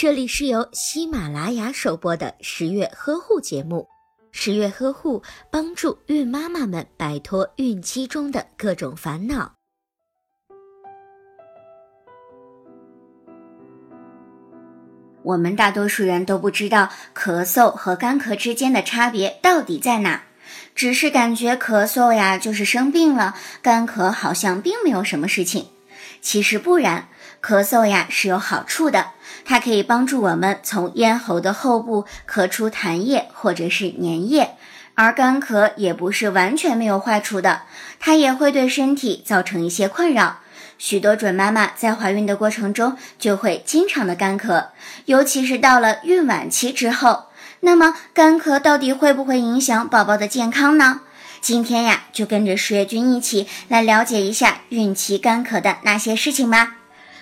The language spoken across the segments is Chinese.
这里是由喜马拉雅首播的十月呵护节目。十月呵护帮助孕妈妈们摆脱孕期中的各种烦恼。我们大多数人都不知道咳嗽和干咳之间的差别到底在哪，只是感觉咳嗽呀就是生病了，干咳好像并没有什么事情。其实不然，咳嗽呀是有好处的，它可以帮助我们从咽喉的后部咳出痰液或者是粘液，而干咳也不是完全没有坏处的，它也会对身体造成一些困扰。许多准妈妈在怀孕的过程中就会经常的干咳，尤其是到了孕晚期之后。那么干咳到底会不会影响宝宝的健康呢？今天呀，就跟着十月君一起来了解一下孕期干咳的那些事情吧。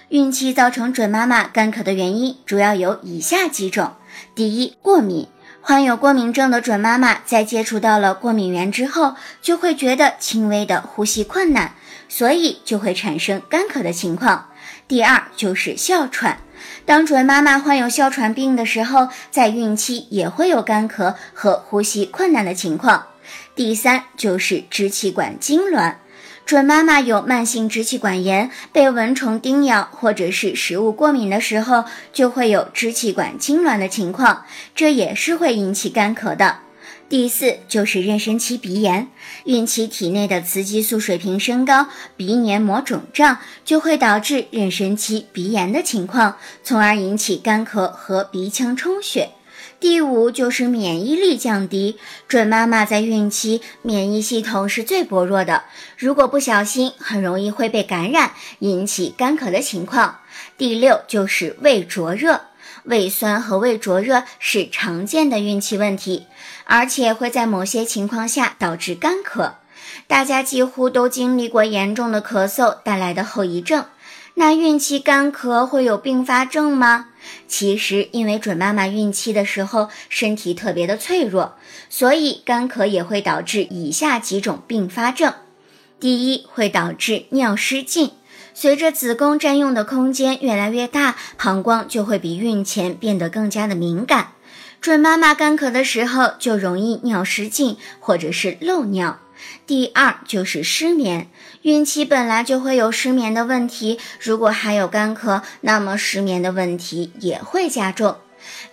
孕期造成准妈妈干咳的原因主要有以下几种：第一，过敏。患有过敏症的准妈妈在接触到了过敏源之后，就会觉得轻微的呼吸困难，所以就会产生干咳的情况。第二，就是哮喘。当准妈妈患有哮喘病的时候，在孕期也会有干咳和呼吸困难的情况。第三就是支气管痉挛，准妈妈有慢性支气管炎、被蚊虫叮咬或者是食物过敏的时候，就会有支气管痉挛的情况，这也是会引起干咳的。第四就是妊娠期鼻炎，孕期体内的雌激素水平升高，鼻黏膜肿胀，就会导致妊娠期鼻炎的情况，从而引起干咳和鼻腔充血。第五就是免疫力降低，准妈妈在孕期免疫系统是最薄弱的，如果不小心，很容易会被感染，引起干咳的情况。第六就是胃灼热，胃酸和胃灼热是常见的孕期问题，而且会在某些情况下导致干咳。大家几乎都经历过严重的咳嗽带来的后遗症。那孕期干咳会有并发症吗？其实，因为准妈妈孕期的时候身体特别的脆弱，所以干咳也会导致以下几种并发症。第一，会导致尿失禁。随着子宫占用的空间越来越大，膀胱就会比孕前变得更加的敏感。准妈妈干咳的时候就容易尿失禁或者是漏尿。第二就是失眠，孕期本来就会有失眠的问题，如果还有干咳，那么失眠的问题也会加重。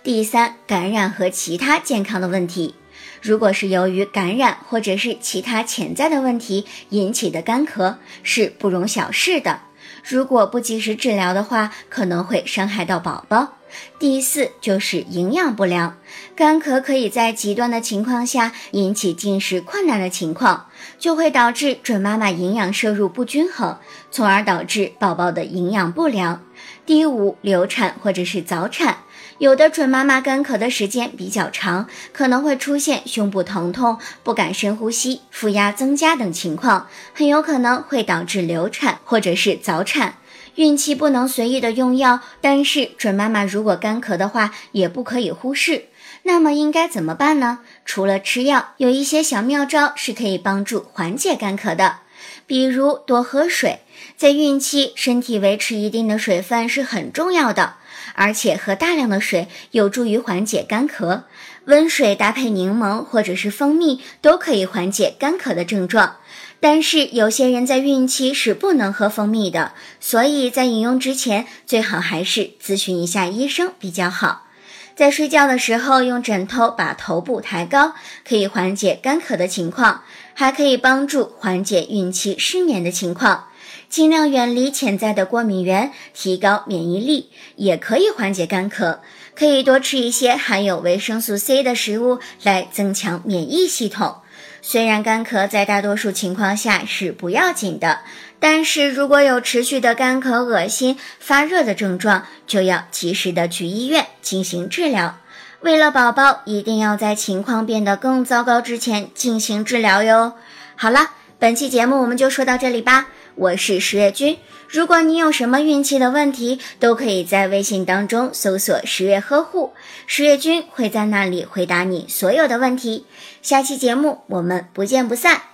第三，感染和其他健康的问题，如果是由于感染或者是其他潜在的问题引起的干咳，是不容小视的。如果不及时治疗的话，可能会伤害到宝宝。第四就是营养不良，干咳可以在极端的情况下引起进食困难的情况，就会导致准妈妈营养摄入不均衡，从而导致宝宝的营养不良。第五，流产或者是早产，有的准妈妈干咳的时间比较长，可能会出现胸部疼痛、不敢深呼吸、腹压增加等情况，很有可能会导致流产或者是早产。孕期不能随意的用药，但是准妈妈如果干咳的话，也不可以忽视。那么应该怎么办呢？除了吃药，有一些小妙招是可以帮助缓解干咳的，比如多喝水。在孕期，身体维持一定的水分是很重要的，而且喝大量的水有助于缓解干咳。温水搭配柠檬或者是蜂蜜都可以缓解干咳的症状。但是有些人在孕期是不能喝蜂蜜的，所以在饮用之前最好还是咨询一下医生比较好。在睡觉的时候用枕头把头部抬高，可以缓解干咳的情况，还可以帮助缓解孕期失眠的情况。尽量远离潜在的过敏源，提高免疫力，也可以缓解干咳。可以多吃一些含有维生素 C 的食物来增强免疫系统。虽然干咳在大多数情况下是不要紧的，但是如果有持续的干咳、恶心、发热的症状，就要及时的去医院进行治疗。为了宝宝，一定要在情况变得更糟糕之前进行治疗哟。好了，本期节目我们就说到这里吧。我是十月君，如果你有什么孕期的问题，都可以在微信当中搜索“十月呵护”，十月君会在那里回答你所有的问题。下期节目我们不见不散。